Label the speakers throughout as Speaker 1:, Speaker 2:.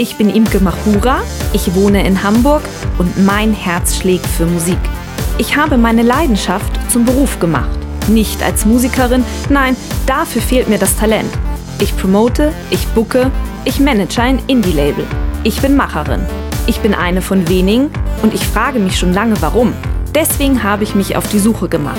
Speaker 1: Ich bin Imke Machura, ich wohne in Hamburg und mein Herz schlägt für Musik. Ich habe meine Leidenschaft zum Beruf gemacht. Nicht als Musikerin, nein, dafür fehlt mir das Talent. Ich promote, ich booke, ich manage ein Indie-Label. Ich bin Macherin. Ich bin eine von wenigen und ich frage mich schon lange warum. Deswegen habe ich mich auf die Suche gemacht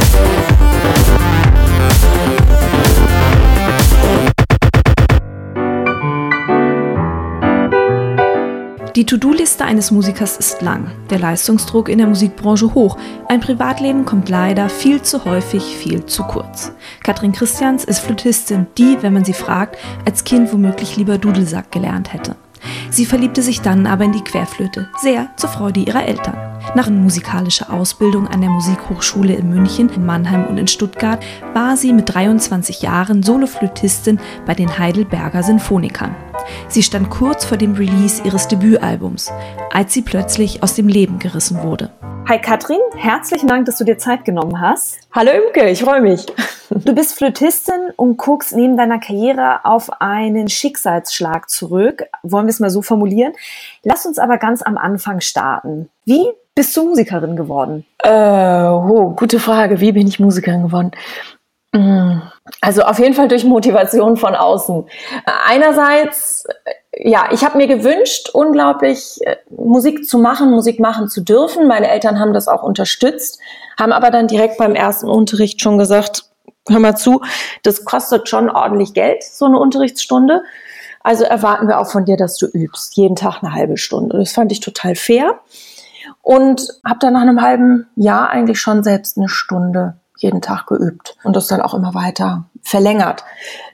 Speaker 1: Die To-Do-Liste eines Musikers ist lang, der Leistungsdruck in der Musikbranche hoch, ein Privatleben kommt leider viel zu häufig viel zu kurz. Katrin Christians ist Flötistin, die, wenn man sie fragt, als Kind womöglich lieber Dudelsack gelernt hätte. Sie verliebte sich dann aber in die Querflöte, sehr zur Freude ihrer Eltern. Nach musikalischer Ausbildung an der Musikhochschule in München, in Mannheim und in Stuttgart war sie mit 23 Jahren Soloflötistin bei den Heidelberger Sinfonikern. Sie stand kurz vor dem Release ihres Debütalbums, als sie plötzlich aus dem Leben gerissen wurde. Hi Katrin, herzlichen Dank, dass du dir Zeit genommen hast.
Speaker 2: Hallo Imke, ich freue mich.
Speaker 1: Du bist Flötistin und guckst neben deiner Karriere auf einen Schicksalsschlag zurück, wollen wir es mal so formulieren. Lass uns aber ganz am Anfang starten. Wie bist du Musikerin geworden?
Speaker 2: Äh, oh, gute Frage. Wie bin ich Musikerin geworden? Also auf jeden Fall durch Motivation von außen. Einerseits, ja, ich habe mir gewünscht, unglaublich äh, Musik zu machen, Musik machen zu dürfen. Meine Eltern haben das auch unterstützt, haben aber dann direkt beim ersten Unterricht schon gesagt, hör mal zu, das kostet schon ordentlich Geld, so eine Unterrichtsstunde. Also erwarten wir auch von dir, dass du übst, jeden Tag eine halbe Stunde. Das fand ich total fair und habe dann nach einem halben Jahr eigentlich schon selbst eine Stunde jeden Tag geübt und das dann auch immer weiter verlängert.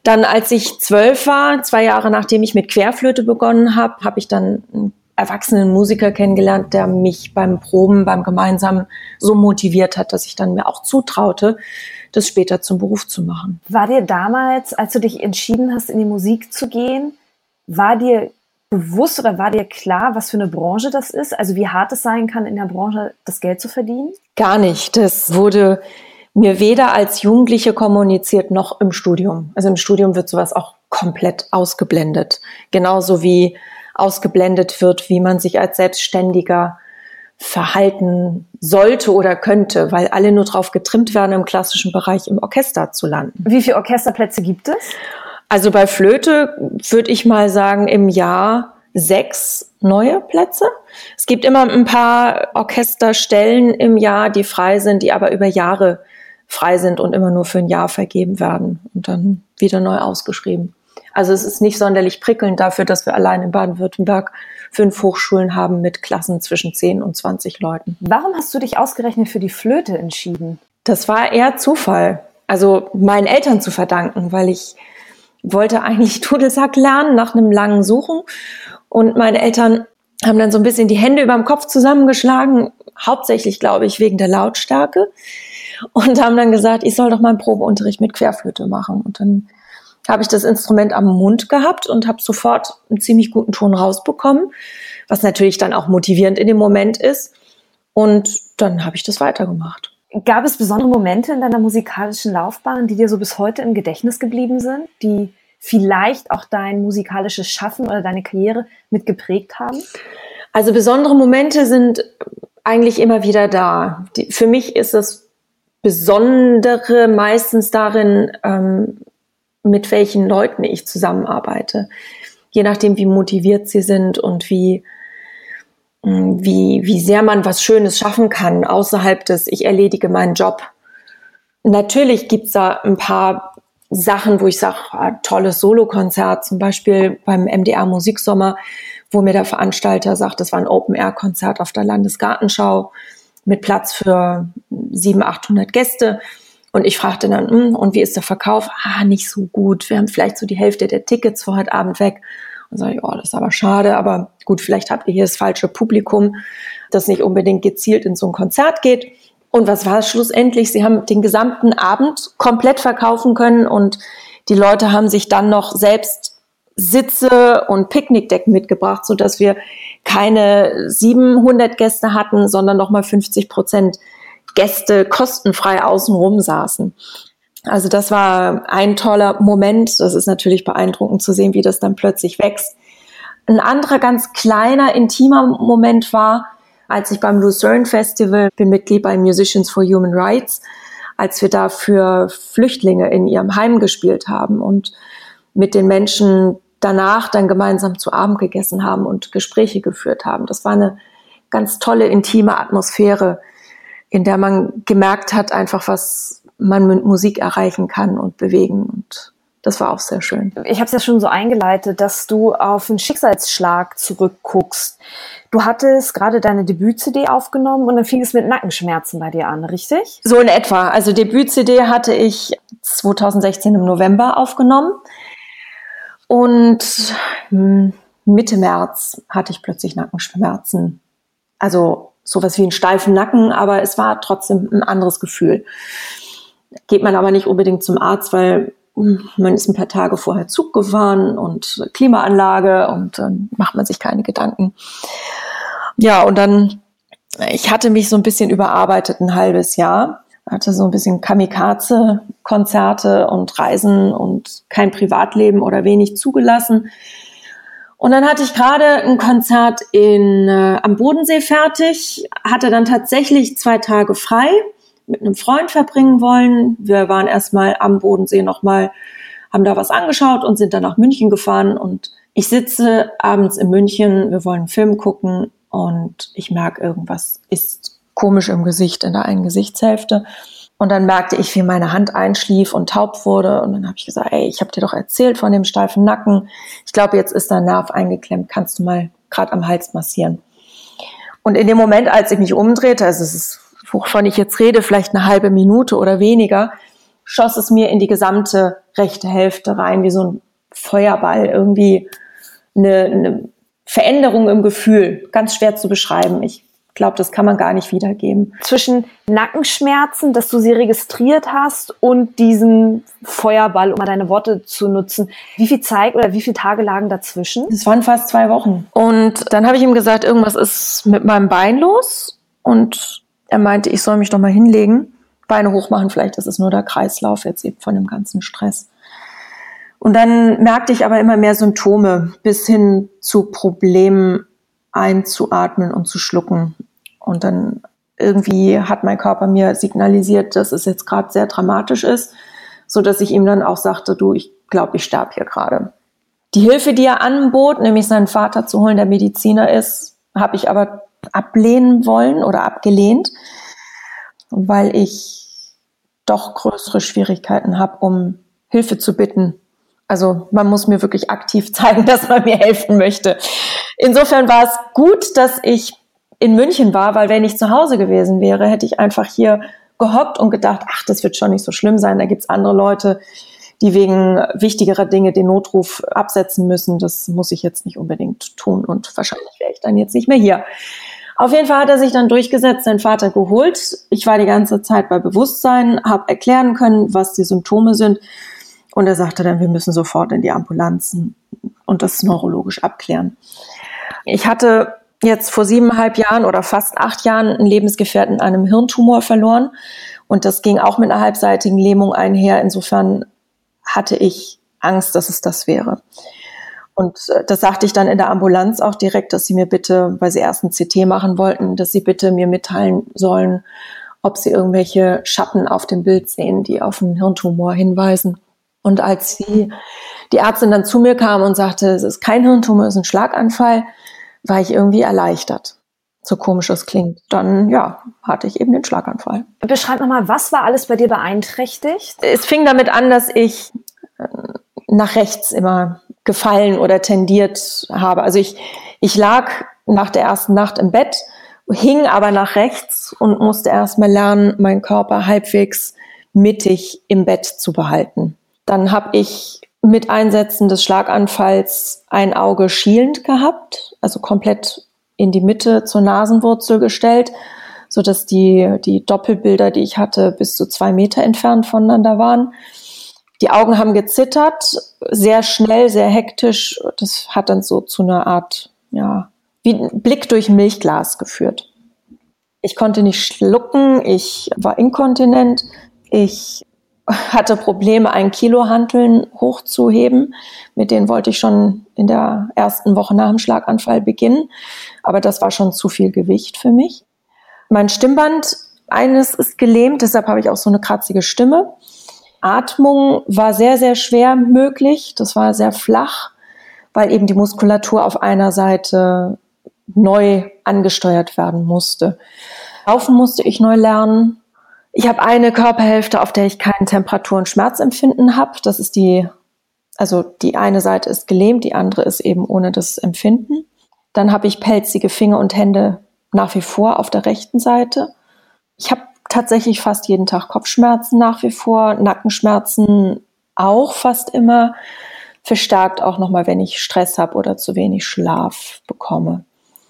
Speaker 2: Dann, als ich zwölf war, zwei Jahre nachdem ich mit Querflöte begonnen habe, habe ich dann einen erwachsenen Musiker kennengelernt, der mich beim Proben, beim Gemeinsamen so motiviert hat, dass ich dann mir auch zutraute, das später zum Beruf zu machen.
Speaker 1: War dir damals, als du dich entschieden hast, in die Musik zu gehen, war dir bewusst oder war dir klar, was für eine Branche das ist? Also wie hart es sein kann, in der Branche das Geld zu verdienen?
Speaker 2: Gar nicht. Das wurde mir weder als Jugendliche kommuniziert noch im Studium. Also im Studium wird sowas auch komplett ausgeblendet. Genauso wie ausgeblendet wird, wie man sich als Selbstständiger verhalten sollte oder könnte, weil alle nur darauf getrimmt werden, im klassischen Bereich im Orchester zu landen.
Speaker 1: Wie viele Orchesterplätze gibt es?
Speaker 2: Also bei Flöte würde ich mal sagen, im Jahr sechs neue Plätze. Es gibt immer ein paar Orchesterstellen im Jahr, die frei sind, die aber über Jahre frei sind und immer nur für ein Jahr vergeben werden und dann wieder neu ausgeschrieben. Also es ist nicht sonderlich prickelnd dafür, dass wir allein in Baden-Württemberg fünf Hochschulen haben mit Klassen zwischen 10 und 20 Leuten.
Speaker 1: Warum hast du dich ausgerechnet für die Flöte entschieden?
Speaker 2: Das war eher Zufall. Also meinen Eltern zu verdanken, weil ich wollte eigentlich Dudelsack lernen nach einem langen Suchen. Und meine Eltern haben dann so ein bisschen die Hände über dem Kopf zusammengeschlagen, hauptsächlich, glaube ich, wegen der Lautstärke und haben dann gesagt, ich soll doch mal einen Probeunterricht mit Querflöte machen. Und dann habe ich das Instrument am Mund gehabt und habe sofort einen ziemlich guten Ton rausbekommen, was natürlich dann auch motivierend in dem Moment ist. Und dann habe ich das weitergemacht.
Speaker 1: Gab es besondere Momente in deiner musikalischen Laufbahn, die dir so bis heute im Gedächtnis geblieben sind, die vielleicht auch dein musikalisches Schaffen oder deine Karriere mitgeprägt haben?
Speaker 2: Also besondere Momente sind eigentlich immer wieder da. Die, für mich ist das Besondere meistens darin, ähm, mit welchen Leuten ich zusammenarbeite. Je nachdem, wie motiviert sie sind und wie, hm, wie, wie sehr man was Schönes schaffen kann, außerhalb des, ich erledige meinen Job. Natürlich gibt's da ein paar Sachen, wo ich sage, ah, tolles Solokonzert, zum Beispiel beim MDR Musiksommer, wo mir der Veranstalter sagt, das war ein Open-Air-Konzert auf der Landesgartenschau mit Platz für 700, 800 Gäste. Und ich fragte dann, hm, und wie ist der Verkauf? Ah, nicht so gut. Wir haben vielleicht so die Hälfte der Tickets für heute Abend weg. Und sage ich, oh, das ist aber schade, aber gut, vielleicht habt ihr hier das falsche Publikum, das nicht unbedingt gezielt in so ein Konzert geht. Und was war es schlussendlich? Sie haben den gesamten Abend komplett verkaufen können und die Leute haben sich dann noch selbst Sitze und Picknickdecken mitgebracht, so dass wir keine 700 Gäste hatten, sondern nochmal 50 Prozent Gäste kostenfrei außenrum saßen. Also das war ein toller Moment. Das ist natürlich beeindruckend zu sehen, wie das dann plötzlich wächst. Ein anderer ganz kleiner, intimer Moment war, als ich beim Lucerne Festival bin Mitglied bei Musicians for Human Rights, als wir da für Flüchtlinge in ihrem Heim gespielt haben und mit den Menschen danach dann gemeinsam zu Abend gegessen haben und Gespräche geführt haben. Das war eine ganz tolle, intime Atmosphäre, in der man gemerkt hat, einfach was man mit Musik erreichen kann und bewegen. Und das war auch sehr schön.
Speaker 1: Ich habe es ja schon so eingeleitet, dass du auf einen Schicksalsschlag zurückguckst. Du hattest gerade deine Debüt-CD aufgenommen und dann fing es mit Nackenschmerzen bei dir an, richtig?
Speaker 2: So in etwa. Also Debüt-CD hatte ich 2016 im November aufgenommen. Und hm, Mitte März hatte ich plötzlich Nackenschmerzen. Also sowas wie einen steifen Nacken, aber es war trotzdem ein anderes Gefühl. Geht man aber nicht unbedingt zum Arzt, weil hm, man ist ein paar Tage vorher Zug gefahren und Klimaanlage und dann macht man sich keine Gedanken. Ja, und dann, ich hatte mich so ein bisschen überarbeitet ein halbes Jahr hatte so ein bisschen Kamikaze-Konzerte und Reisen und kein Privatleben oder wenig zugelassen. Und dann hatte ich gerade ein Konzert in, äh, am Bodensee fertig, hatte dann tatsächlich zwei Tage frei mit einem Freund verbringen wollen. Wir waren erstmal am Bodensee nochmal, haben da was angeschaut und sind dann nach München gefahren. Und ich sitze abends in München, wir wollen einen Film gucken und ich merke, irgendwas ist komisch im Gesicht, in der einen Gesichtshälfte. Und dann merkte ich, wie meine Hand einschlief und taub wurde. Und dann habe ich gesagt, ey, ich habe dir doch erzählt von dem steifen Nacken. Ich glaube, jetzt ist der Nerv eingeklemmt. Kannst du mal gerade am Hals massieren? Und in dem Moment, als ich mich umdrehte, also es ist, wovon ich jetzt rede, vielleicht eine halbe Minute oder weniger, schoss es mir in die gesamte rechte Hälfte rein, wie so ein Feuerball. Irgendwie eine, eine Veränderung im Gefühl. Ganz schwer zu beschreiben. Ich glaube, das kann man gar nicht wiedergeben.
Speaker 1: Zwischen Nackenschmerzen, dass du sie registriert hast, und diesem Feuerball, um mal deine Worte zu nutzen, wie viel Zeit oder wie viele Tage lagen dazwischen?
Speaker 2: Es waren fast zwei Wochen. Und dann habe ich ihm gesagt, irgendwas ist mit meinem Bein los. Und er meinte, ich soll mich doch mal hinlegen, Beine hochmachen, vielleicht ist es nur der Kreislauf jetzt eben von dem ganzen Stress. Und dann merkte ich aber immer mehr Symptome bis hin zu Problemen einzuatmen und zu schlucken. Und dann irgendwie hat mein Körper mir signalisiert, dass es jetzt gerade sehr dramatisch ist, so dass ich ihm dann auch sagte, du, ich glaube, ich sterbe hier gerade. Die Hilfe, die er anbot, nämlich seinen Vater zu holen, der Mediziner ist, habe ich aber ablehnen wollen oder abgelehnt, weil ich doch größere Schwierigkeiten habe, um Hilfe zu bitten. Also man muss mir wirklich aktiv zeigen, dass man mir helfen möchte. Insofern war es gut, dass ich in München war, weil wenn ich zu Hause gewesen wäre, hätte ich einfach hier gehockt und gedacht, ach, das wird schon nicht so schlimm sein. Da gibt's andere Leute, die wegen wichtigerer Dinge den Notruf absetzen müssen. Das muss ich jetzt nicht unbedingt tun und wahrscheinlich wäre ich dann jetzt nicht mehr hier. Auf jeden Fall hat er sich dann durchgesetzt, seinen Vater geholt. Ich war die ganze Zeit bei Bewusstsein, habe erklären können, was die Symptome sind. Und er sagte dann, wir müssen sofort in die Ambulanzen und das neurologisch abklären. Ich hatte jetzt vor siebeneinhalb Jahren oder fast acht Jahren einen Lebensgefährten an einem Hirntumor verloren. Und das ging auch mit einer halbseitigen Lähmung einher. Insofern hatte ich Angst, dass es das wäre. Und äh, das sagte ich dann in der Ambulanz auch direkt, dass sie mir bitte, weil sie erst ein CT machen wollten, dass sie bitte mir mitteilen sollen, ob sie irgendwelche Schatten auf dem Bild sehen, die auf einen Hirntumor hinweisen. Und als sie, die Ärztin dann zu mir kam und sagte, es ist kein Hirntumor, es ist ein Schlaganfall, war ich irgendwie erleichtert. so komisch es klingt, dann ja, hatte ich eben den Schlaganfall.
Speaker 1: Beschreib nochmal, was war alles bei dir beeinträchtigt?
Speaker 2: Es fing damit an, dass ich äh, nach rechts immer gefallen oder tendiert habe. Also ich, ich lag nach der ersten Nacht im Bett, hing aber nach rechts und musste erstmal lernen, meinen Körper halbwegs mittig im Bett zu behalten. Dann habe ich mit Einsetzen des Schlaganfalls ein Auge schielend gehabt, also komplett in die Mitte zur Nasenwurzel gestellt, so dass die, die Doppelbilder, die ich hatte, bis zu zwei Meter entfernt voneinander waren. Die Augen haben gezittert, sehr schnell, sehr hektisch. Das hat dann so zu einer Art, ja, wie ein Blick durch Milchglas geführt. Ich konnte nicht schlucken, ich war inkontinent, ich hatte Probleme, ein Kilo Hanteln hochzuheben. Mit denen wollte ich schon in der ersten Woche nach dem Schlaganfall beginnen. Aber das war schon zu viel Gewicht für mich. Mein Stimmband, eines ist gelähmt, deshalb habe ich auch so eine kratzige Stimme. Atmung war sehr, sehr schwer möglich. Das war sehr flach, weil eben die Muskulatur auf einer Seite neu angesteuert werden musste. Laufen musste ich neu lernen. Ich habe eine Körperhälfte, auf der ich kein Temperatur- und Schmerzempfinden habe. Das ist die, also die eine Seite ist gelähmt, die andere ist eben ohne das Empfinden. Dann habe ich pelzige Finger und Hände nach wie vor auf der rechten Seite. Ich habe tatsächlich fast jeden Tag Kopfschmerzen nach wie vor, Nackenschmerzen auch fast immer, verstärkt auch nochmal, wenn ich Stress habe oder zu wenig Schlaf bekomme.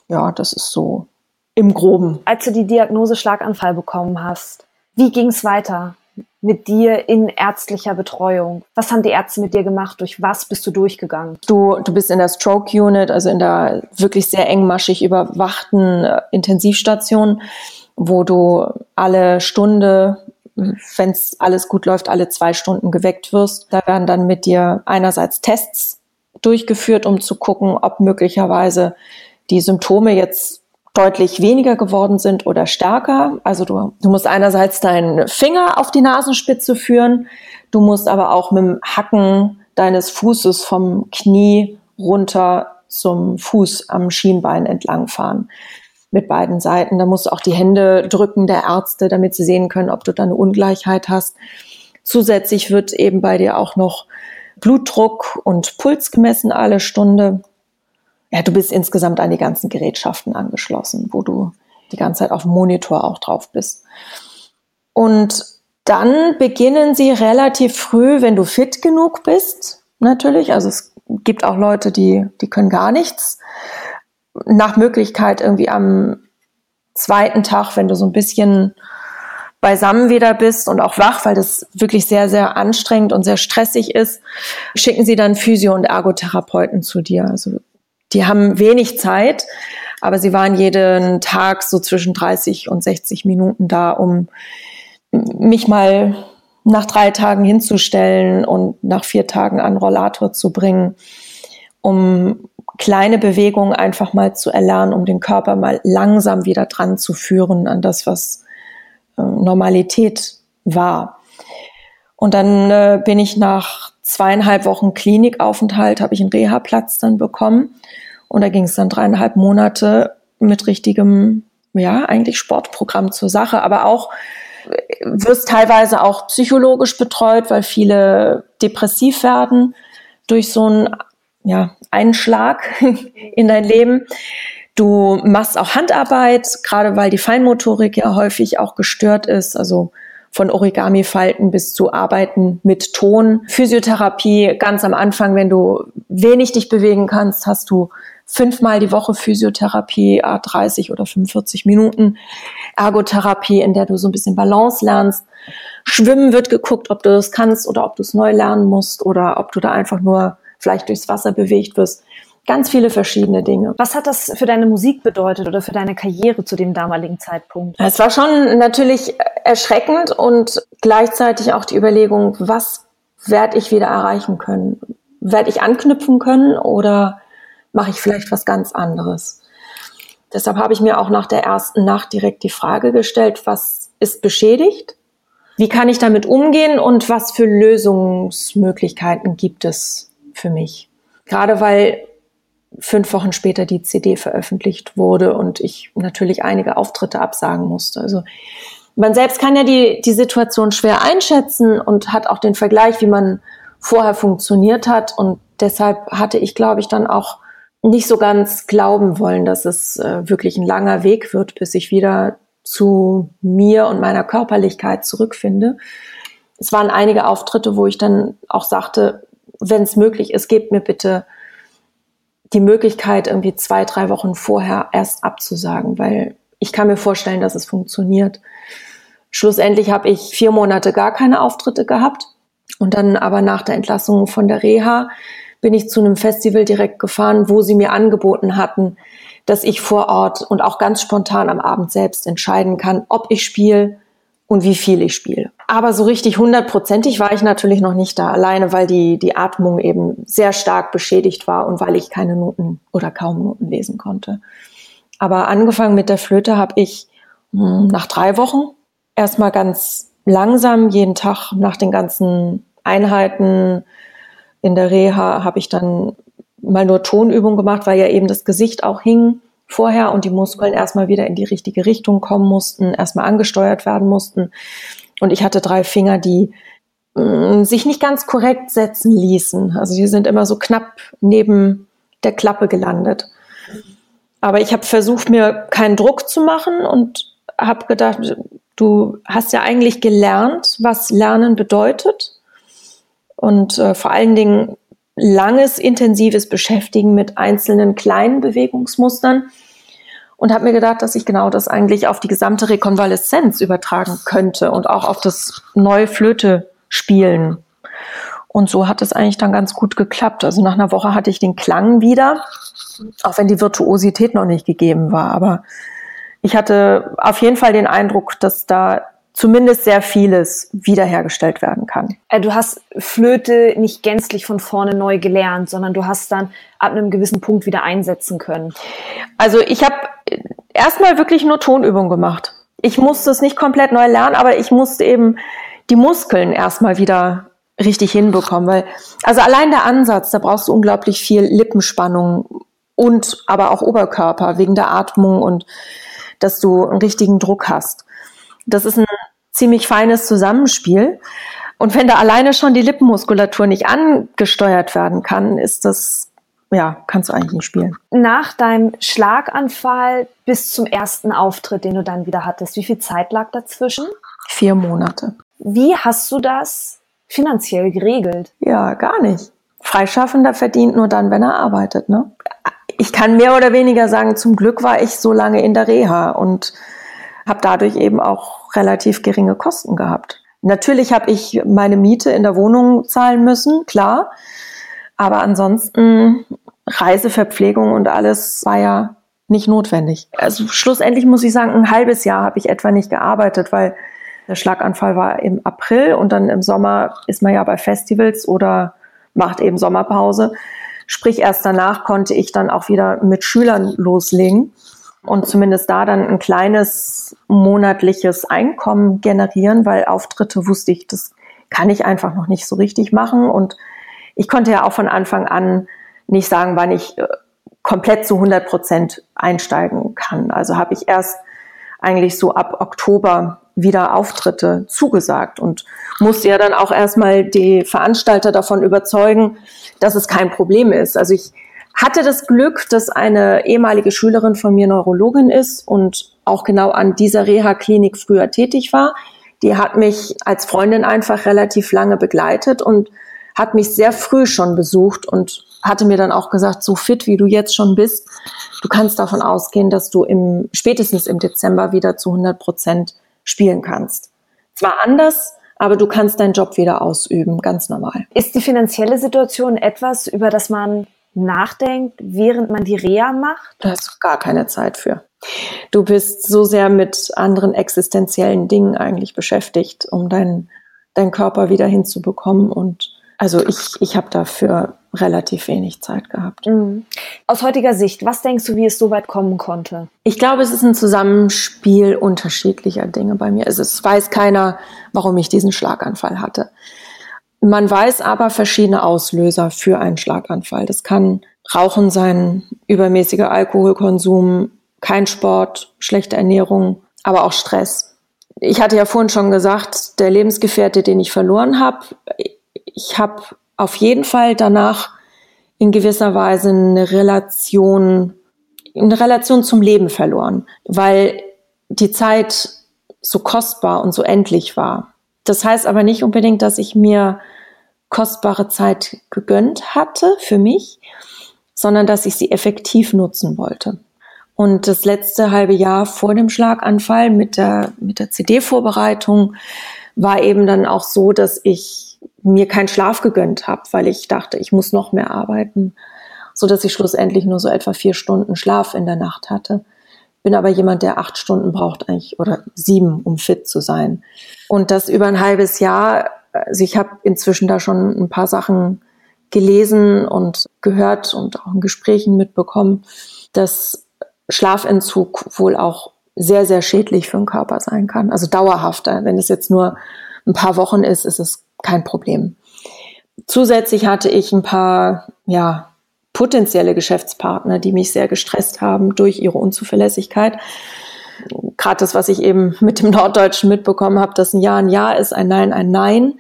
Speaker 2: Ja, das ist so im groben.
Speaker 1: Als du die Diagnose Schlaganfall bekommen hast, wie ging es weiter mit dir in ärztlicher Betreuung? Was haben die Ärzte mit dir gemacht? Durch was bist du durchgegangen?
Speaker 2: Du, du bist in der Stroke Unit, also in der wirklich sehr engmaschig überwachten äh, Intensivstation, wo du alle Stunde wenn es alles gut läuft, alle zwei Stunden geweckt wirst. Da werden dann mit dir einerseits Tests durchgeführt, um zu gucken, ob möglicherweise die Symptome jetzt deutlich weniger geworden sind oder stärker. Also du, du musst einerseits deinen Finger auf die Nasenspitze führen, du musst aber auch mit dem Hacken deines Fußes vom Knie runter zum Fuß am Schienbein entlang fahren. Mit beiden Seiten. Da musst du auch die Hände drücken der Ärzte, damit sie sehen können, ob du da eine Ungleichheit hast. Zusätzlich wird eben bei dir auch noch Blutdruck und Puls gemessen alle Stunde ja, du bist insgesamt an die ganzen Gerätschaften angeschlossen, wo du die ganze Zeit auf dem Monitor auch drauf bist. Und dann beginnen sie relativ früh, wenn du fit genug bist, natürlich. Also es gibt auch Leute, die, die können gar nichts. Nach Möglichkeit irgendwie am zweiten Tag, wenn du so ein bisschen beisammen wieder bist und auch wach, weil das wirklich sehr, sehr anstrengend und sehr stressig ist, schicken sie dann Physio- und Ergotherapeuten zu dir. Also die haben wenig Zeit, aber sie waren jeden Tag so zwischen 30 und 60 Minuten da, um mich mal nach drei Tagen hinzustellen und nach vier Tagen an Rollator zu bringen, um kleine Bewegungen einfach mal zu erlernen, um den Körper mal langsam wieder dran zu führen an das, was äh, Normalität war. Und dann äh, bin ich nach zweieinhalb Wochen Klinikaufenthalt, habe ich einen Reha-Platz dann bekommen. Und da ging es dann dreieinhalb Monate mit richtigem, ja, eigentlich Sportprogramm zur Sache, aber auch wirst teilweise auch psychologisch betreut, weil viele depressiv werden durch so einen ja, Einschlag in dein Leben. Du machst auch Handarbeit, gerade weil die Feinmotorik ja häufig auch gestört ist. Also von Origami-Falten bis zu Arbeiten mit Ton. Physiotherapie ganz am Anfang, wenn du wenig dich bewegen kannst, hast du fünfmal die Woche Physiotherapie, 30 oder 45 Minuten Ergotherapie, in der du so ein bisschen Balance lernst. Schwimmen wird geguckt, ob du das kannst oder ob du es neu lernen musst oder ob du da einfach nur vielleicht durchs Wasser bewegt wirst. Ganz viele verschiedene Dinge.
Speaker 1: Was hat das für deine Musik bedeutet oder für deine Karriere zu dem damaligen Zeitpunkt?
Speaker 2: Es war schon natürlich erschreckend und gleichzeitig auch die Überlegung, was werde ich wieder erreichen können? Werde ich anknüpfen können oder mache ich vielleicht was ganz anderes? Deshalb habe ich mir auch nach der ersten Nacht direkt die Frage gestellt, was ist beschädigt? Wie kann ich damit umgehen und was für Lösungsmöglichkeiten gibt es für mich? Gerade weil fünf Wochen später die CD veröffentlicht wurde und ich natürlich einige Auftritte absagen musste. Also man selbst kann ja die, die Situation schwer einschätzen und hat auch den Vergleich, wie man vorher funktioniert hat. Und deshalb hatte ich, glaube ich, dann auch nicht so ganz glauben wollen, dass es äh, wirklich ein langer Weg wird, bis ich wieder zu mir und meiner Körperlichkeit zurückfinde. Es waren einige Auftritte, wo ich dann auch sagte, wenn es möglich ist, gebt mir bitte die Möglichkeit, irgendwie zwei, drei Wochen vorher erst abzusagen, weil ich kann mir vorstellen, dass es funktioniert. Schlussendlich habe ich vier Monate gar keine Auftritte gehabt und dann aber nach der Entlassung von der Reha bin ich zu einem Festival direkt gefahren, wo sie mir angeboten hatten, dass ich vor Ort und auch ganz spontan am Abend selbst entscheiden kann, ob ich spiele und wie viel ich spiele. Aber so richtig hundertprozentig war ich natürlich noch nicht da, alleine weil die, die Atmung eben sehr stark beschädigt war und weil ich keine Noten oder kaum Noten lesen konnte. Aber angefangen mit der Flöte habe ich hm, nach drei Wochen erstmal ganz langsam jeden Tag nach den ganzen Einheiten in der Reha habe ich dann mal nur Tonübungen gemacht, weil ja eben das Gesicht auch hing vorher und die Muskeln erstmal wieder in die richtige Richtung kommen mussten, erstmal angesteuert werden mussten. Und ich hatte drei Finger, die mh, mm, sich nicht ganz korrekt setzen ließen. Also die sind immer so knapp neben der Klappe gelandet. Aber ich habe versucht, mir keinen Druck zu machen und habe gedacht, du hast ja eigentlich gelernt, was Lernen bedeutet. Und äh, vor allen Dingen langes, intensives Beschäftigen mit einzelnen kleinen Bewegungsmustern und habe mir gedacht, dass ich genau das eigentlich auf die gesamte Rekonvaleszenz übertragen könnte und auch auf das neue Flöte spielen. Und so hat es eigentlich dann ganz gut geklappt. Also nach einer Woche hatte ich den Klang wieder, auch wenn die Virtuosität noch nicht gegeben war. Aber ich hatte auf jeden Fall den Eindruck, dass da zumindest sehr vieles wiederhergestellt werden kann.
Speaker 1: Äh, du hast Flöte nicht gänzlich von vorne neu gelernt, sondern du hast dann ab einem gewissen Punkt wieder einsetzen können.
Speaker 2: Also ich habe erstmal wirklich nur Tonübungen gemacht. Ich musste es nicht komplett neu lernen, aber ich musste eben die Muskeln erstmal wieder richtig hinbekommen, weil also allein der Ansatz, da brauchst du unglaublich viel Lippenspannung und aber auch Oberkörper wegen der Atmung und dass du einen richtigen Druck hast. Das ist ein ziemlich feines Zusammenspiel. Und wenn da alleine schon die Lippenmuskulatur nicht angesteuert werden kann, ist das, ja, kannst du eigentlich nicht spielen.
Speaker 1: Nach deinem Schlaganfall bis zum ersten Auftritt, den du dann wieder hattest, wie viel Zeit lag dazwischen?
Speaker 2: Vier Monate.
Speaker 1: Wie hast du das finanziell geregelt?
Speaker 2: Ja, gar nicht. Freischaffender verdient nur dann, wenn er arbeitet, ne? Ich kann mehr oder weniger sagen, zum Glück war ich so lange in der Reha und habe dadurch eben auch relativ geringe Kosten gehabt. Natürlich habe ich meine Miete in der Wohnung zahlen müssen, klar. Aber ansonsten Reiseverpflegung und alles war ja nicht notwendig. Also schlussendlich muss ich sagen, ein halbes Jahr habe ich etwa nicht gearbeitet, weil der Schlaganfall war im April und dann im Sommer ist man ja bei Festivals oder macht eben Sommerpause. Sprich, erst danach konnte ich dann auch wieder mit Schülern loslegen und zumindest da dann ein kleines monatliches Einkommen generieren, weil Auftritte wusste ich, das kann ich einfach noch nicht so richtig machen. Und ich konnte ja auch von Anfang an nicht sagen, wann ich äh, komplett zu 100 Prozent einsteigen kann. Also habe ich erst eigentlich so ab Oktober wieder Auftritte zugesagt und musste ja dann auch erstmal die Veranstalter davon überzeugen, dass es kein Problem ist. Also ich hatte das Glück, dass eine ehemalige Schülerin von mir Neurologin ist und auch genau an dieser Reha-Klinik früher tätig war. Die hat mich als Freundin einfach relativ lange begleitet und hat mich sehr früh schon besucht und hatte mir dann auch gesagt, so fit wie du jetzt schon bist, du kannst davon ausgehen, dass du im, spätestens im Dezember wieder zu 100 Prozent spielen kannst. Zwar anders, aber du kannst deinen Job wieder ausüben, ganz normal.
Speaker 1: Ist die finanzielle Situation etwas, über das man nachdenkt, während man die Reha macht?
Speaker 2: Da hast du gar keine Zeit für. Du bist so sehr mit anderen existenziellen Dingen eigentlich beschäftigt, um deinen deinen Körper wieder hinzubekommen. Und also ich, ich habe dafür relativ wenig Zeit gehabt. Mhm.
Speaker 1: Aus heutiger Sicht, was denkst du, wie es so weit kommen konnte?
Speaker 2: Ich glaube, es ist ein Zusammenspiel unterschiedlicher Dinge bei mir. Es ist, weiß keiner, warum ich diesen Schlaganfall hatte. Man weiß aber verschiedene Auslöser für einen Schlaganfall. Das kann Rauchen sein, übermäßiger Alkoholkonsum, kein Sport, schlechte Ernährung, aber auch Stress. Ich hatte ja vorhin schon gesagt, der Lebensgefährte, den ich verloren habe, ich habe auf jeden Fall danach in gewisser Weise eine Relation, eine Relation zum Leben verloren, weil die Zeit so kostbar und so endlich war. Das heißt aber nicht unbedingt, dass ich mir kostbare Zeit gegönnt hatte für mich, sondern dass ich sie effektiv nutzen wollte. Und das letzte halbe Jahr vor dem Schlaganfall mit der, mit der CD-Vorbereitung war eben dann auch so, dass ich mir keinen Schlaf gegönnt habe, weil ich dachte, ich muss noch mehr arbeiten, so dass ich schlussendlich nur so etwa vier Stunden Schlaf in der Nacht hatte. Bin aber jemand, der acht Stunden braucht eigentlich oder sieben, um fit zu sein. Und das über ein halbes Jahr. Also ich habe inzwischen da schon ein paar Sachen gelesen und gehört und auch in Gesprächen mitbekommen, dass Schlafentzug wohl auch sehr, sehr schädlich für den Körper sein kann. Also dauerhafter. Wenn es jetzt nur ein paar Wochen ist, ist es kein Problem. Zusätzlich hatte ich ein paar, ja, potenzielle Geschäftspartner, die mich sehr gestresst haben durch ihre Unzuverlässigkeit. Gerade das, was ich eben mit dem Norddeutschen mitbekommen habe, dass ein Ja ein Ja ist, ein Nein ein Nein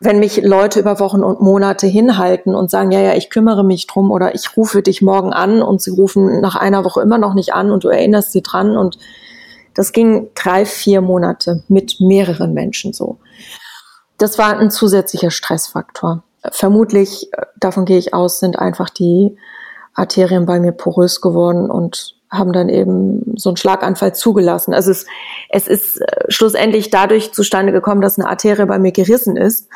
Speaker 2: wenn mich Leute über Wochen und Monate hinhalten und sagen, ja, ja, ich kümmere mich drum oder ich rufe dich morgen an und sie rufen nach einer Woche immer noch nicht an und du erinnerst sie dran und das ging drei, vier Monate mit mehreren Menschen so. Das war ein zusätzlicher Stressfaktor. Vermutlich, davon gehe ich aus, sind einfach die Arterien bei mir porös geworden und haben dann eben so einen Schlaganfall zugelassen. Also es, es ist äh, schlussendlich dadurch zustande gekommen, dass eine Arterie bei mir gerissen ist,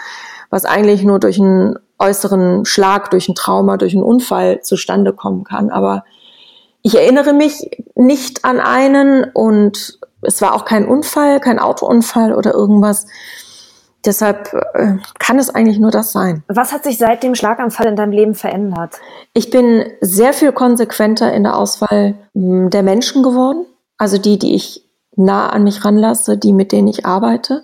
Speaker 2: was eigentlich nur durch einen äußeren Schlag, durch ein Trauma, durch einen Unfall zustande kommen kann. Aber ich erinnere mich nicht an einen und es war auch kein Unfall, kein Autounfall oder irgendwas. Deshalb äh, kann es eigentlich nur das sein.
Speaker 1: Was hat sich seit dem Schlaganfall in deinem Leben verändert?
Speaker 2: Ich bin sehr viel konsequenter in der Auswahl hm, der Menschen geworden. Also die, die ich nah an mich ranlasse, die, mit denen ich arbeite.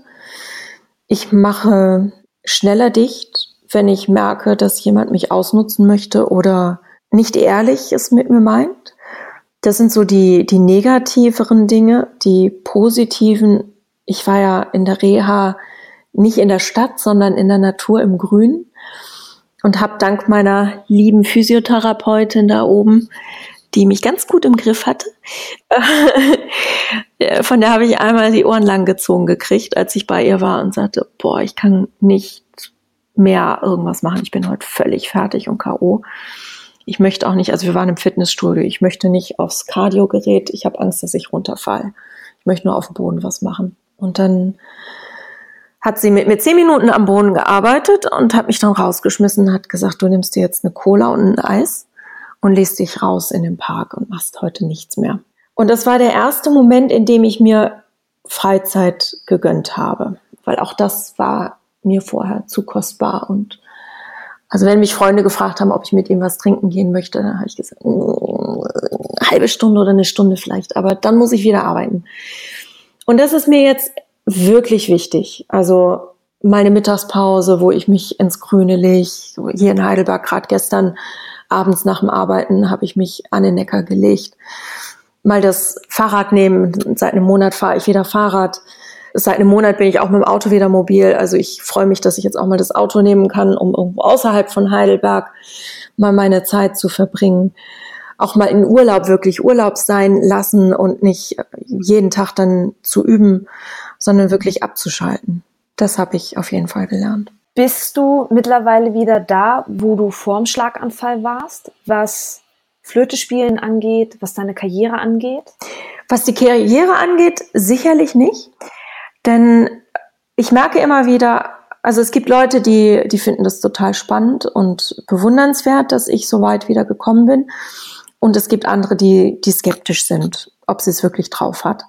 Speaker 2: Ich mache schneller dicht, wenn ich merke, dass jemand mich ausnutzen möchte oder nicht ehrlich es mit mir meint. Das sind so die, die negativeren Dinge. Die positiven, ich war ja in der Reha nicht in der Stadt, sondern in der Natur im Grün und habe dank meiner lieben Physiotherapeutin da oben, die mich ganz gut im Griff hatte, von der habe ich einmal die Ohren lang gezogen gekriegt, als ich bei ihr war und sagte, boah, ich kann nicht mehr irgendwas machen. Ich bin heute völlig fertig und KO. Ich möchte auch nicht, also wir waren im Fitnessstudio, ich möchte nicht aufs Kardiogerät, ich habe Angst, dass ich runterfall. Ich möchte nur auf dem Boden was machen. Und dann hat sie mit mir zehn Minuten am Boden gearbeitet und hat mich dann rausgeschmissen, hat gesagt, du nimmst dir jetzt eine Cola und ein Eis und lässt dich raus in den Park und machst heute nichts mehr. Und das war der erste Moment, in dem ich mir Freizeit gegönnt habe, weil auch das war mir vorher zu kostbar und also wenn mich Freunde gefragt haben, ob ich mit ihm was trinken gehen möchte, dann habe ich gesagt, eine mm, halbe Stunde oder eine Stunde vielleicht, aber dann muss ich wieder arbeiten. Und das ist mir jetzt wirklich wichtig. Also meine Mittagspause, wo ich mich ins Grüne lege, so hier in Heidelberg gerade gestern abends nach dem Arbeiten habe ich mich an den Neckar gelegt. Mal das Fahrrad nehmen. Seit einem Monat fahre ich wieder Fahrrad. Seit einem Monat bin ich auch mit dem Auto wieder mobil. Also ich freue mich, dass ich jetzt auch mal das Auto nehmen kann, um irgendwo außerhalb von Heidelberg mal meine Zeit zu verbringen. Auch mal in Urlaub wirklich Urlaub sein lassen und nicht jeden Tag dann zu üben sondern wirklich abzuschalten. Das habe ich auf jeden Fall gelernt.
Speaker 1: Bist du mittlerweile wieder da, wo du vorm Schlaganfall warst, was Flöte spielen angeht, was deine Karriere angeht?
Speaker 2: Was die Karriere angeht, sicherlich nicht. Denn ich merke immer wieder, also es gibt Leute, die, die finden das total spannend und bewundernswert, dass ich so weit wieder gekommen bin. Und es gibt andere, die, die skeptisch sind, ob sie es wirklich drauf hat.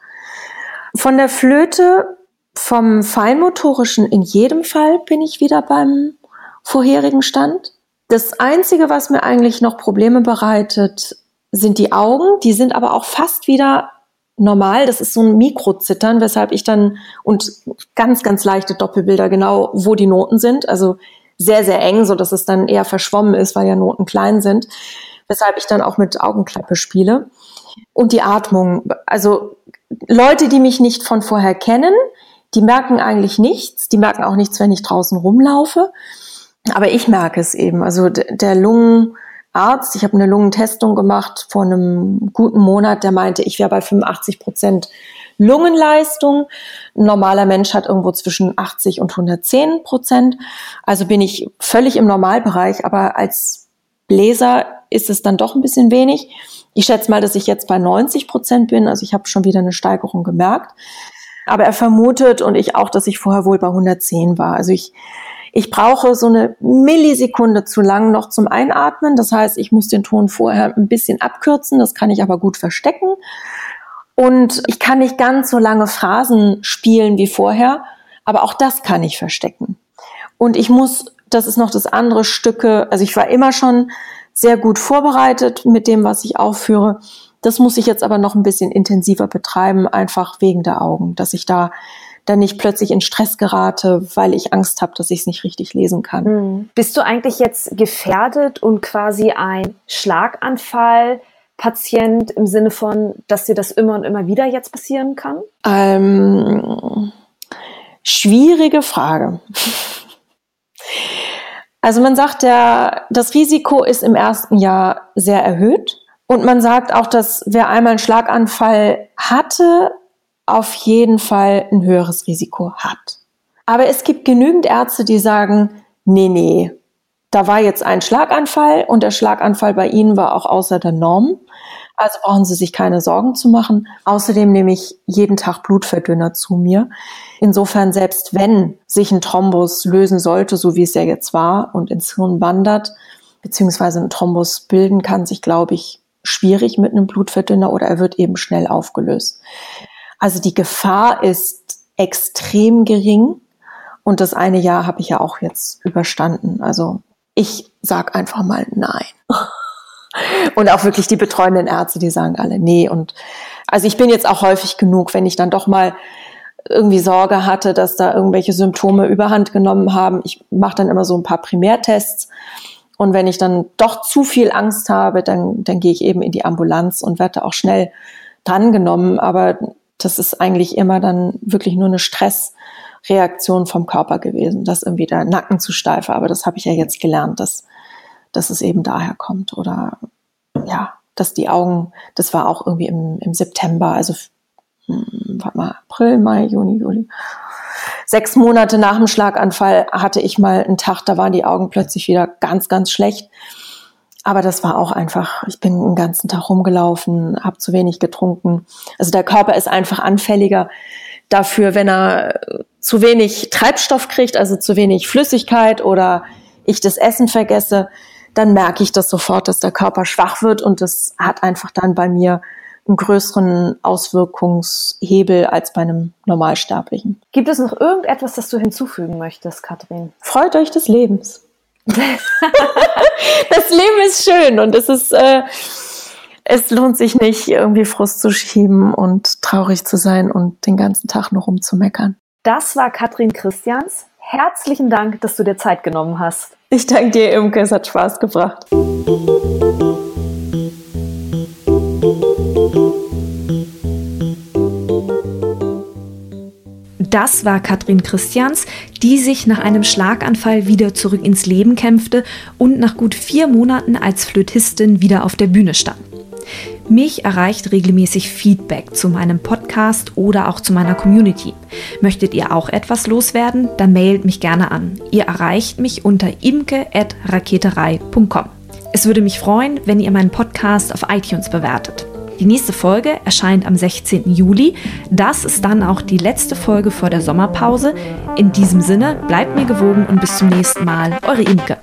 Speaker 2: Von der Flöte, vom Feinmotorischen in jedem Fall bin ich wieder beim vorherigen Stand. Das Einzige, was mir eigentlich noch Probleme bereitet, sind die Augen. Die sind aber auch fast wieder normal. Das ist so ein Mikrozittern, weshalb ich dann und ganz, ganz leichte Doppelbilder genau, wo die Noten sind. Also sehr, sehr eng, so dass es dann eher verschwommen ist, weil ja Noten klein sind. weshalb ich dann auch mit Augenklappe spiele. Und die Atmung. Also Leute, die mich nicht von vorher kennen, die merken eigentlich nichts. Die merken auch nichts, wenn ich draußen rumlaufe. Aber ich merke es eben. Also der Lungenarzt, ich habe eine Lungentestung gemacht vor einem guten Monat, der meinte, ich wäre bei 85 Prozent Lungenleistung. Ein normaler Mensch hat irgendwo zwischen 80 und 110 Prozent. Also bin ich völlig im Normalbereich, aber als Bläser ist es dann doch ein bisschen wenig. Ich schätze mal, dass ich jetzt bei 90 Prozent bin. Also ich habe schon wieder eine Steigerung gemerkt. Aber er vermutet und ich auch, dass ich vorher wohl bei 110 war. Also ich, ich brauche so eine Millisekunde zu lang noch zum Einatmen. Das heißt, ich muss den Ton vorher ein bisschen abkürzen. Das kann ich aber gut verstecken. Und ich kann nicht ganz so lange Phrasen spielen wie vorher, aber auch das kann ich verstecken. Und ich muss, das ist noch das andere Stücke, also ich war immer schon sehr gut vorbereitet mit dem, was ich aufführe. Das muss ich jetzt aber noch ein bisschen intensiver betreiben, einfach wegen der Augen, dass ich da dann nicht plötzlich in Stress gerate, weil ich Angst habe, dass ich es nicht richtig lesen kann. Mhm.
Speaker 1: Bist du eigentlich jetzt gefährdet und quasi ein Schlaganfall Patient im Sinne von, dass dir das immer und immer wieder jetzt passieren kann?
Speaker 2: Ähm, schwierige Frage. Also man sagt ja, das Risiko ist im ersten Jahr sehr erhöht. Und man sagt auch, dass wer einmal einen Schlaganfall hatte, auf jeden Fall ein höheres Risiko hat. Aber es gibt genügend Ärzte, die sagen, nee, nee, da war jetzt ein Schlaganfall und der Schlaganfall bei Ihnen war auch außer der Norm. Also brauchen Sie sich keine Sorgen zu machen. Außerdem nehme ich jeden Tag Blutverdünner zu mir. Insofern, selbst wenn sich ein Thrombus lösen sollte, so wie es ja jetzt war und ins Hirn wandert, beziehungsweise ein Thrombus bilden kann sich, glaube ich, schwierig mit einem Blutverdünner oder er wird eben schnell aufgelöst. Also die Gefahr ist extrem gering. Und das eine Jahr habe ich ja auch jetzt überstanden. Also ich sag einfach mal nein. Und auch wirklich die betreuenden Ärzte, die sagen alle nee. Und also ich bin jetzt auch häufig genug, wenn ich dann doch mal irgendwie Sorge hatte, dass da irgendwelche Symptome überhand genommen haben. Ich mache dann immer so ein paar Primärtests. Und wenn ich dann doch zu viel Angst habe, dann, dann gehe ich eben in die Ambulanz und werde auch schnell drangenommen. Aber das ist eigentlich immer dann wirklich nur eine Stress, Reaktion vom Körper gewesen, dass irgendwie der Nacken zu steif war. Aber das habe ich ja jetzt gelernt, dass, dass es eben daher kommt. Oder ja, dass die Augen, das war auch irgendwie im, im September, also hm, warte mal, April, Mai, Juni, Juli. Sechs Monate nach dem Schlaganfall hatte ich mal einen Tag, da waren die Augen plötzlich wieder ganz, ganz schlecht. Aber das war auch einfach, ich bin den ganzen Tag rumgelaufen, habe zu wenig getrunken. Also der Körper ist einfach anfälliger dafür, wenn er zu wenig Treibstoff kriegt, also zu wenig Flüssigkeit oder ich das Essen vergesse, dann merke ich das sofort, dass der Körper schwach wird und das hat einfach dann bei mir einen größeren Auswirkungshebel als bei einem Normalsterblichen.
Speaker 1: Gibt es noch irgendetwas, das du hinzufügen möchtest, Katrin?
Speaker 2: Freut euch des Lebens. das Leben ist schön und es ist äh, es lohnt sich nicht, irgendwie Frust zu schieben und traurig zu sein und den ganzen Tag nur rumzumeckern.
Speaker 1: Das war Katrin Christians. Herzlichen Dank, dass du dir Zeit genommen hast.
Speaker 2: Ich danke dir, Imke, es hat Spaß gebracht.
Speaker 1: Das war Katrin Christians, die sich nach einem Schlaganfall wieder zurück ins Leben kämpfte und nach gut vier Monaten als Flötistin wieder auf der Bühne stand. Mich erreicht regelmäßig Feedback zu meinem Podcast oder auch zu meiner Community. Möchtet ihr auch etwas loswerden? Dann mailt mich gerne an. Ihr erreicht mich unter imke.raketerei.com. Es würde mich freuen, wenn ihr meinen Podcast auf iTunes bewertet. Die nächste Folge erscheint am 16. Juli. Das ist dann auch die letzte Folge vor der Sommerpause. In diesem Sinne, bleibt mir gewogen und bis zum nächsten Mal. Eure Imke.